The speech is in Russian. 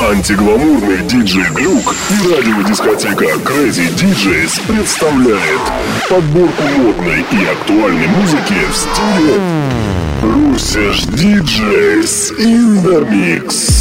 Антигламурный диджей Глюк и радиодискотека Crazy DJs представляет подборку модной и актуальной музыки в стиле Русиш DJs in the Mix.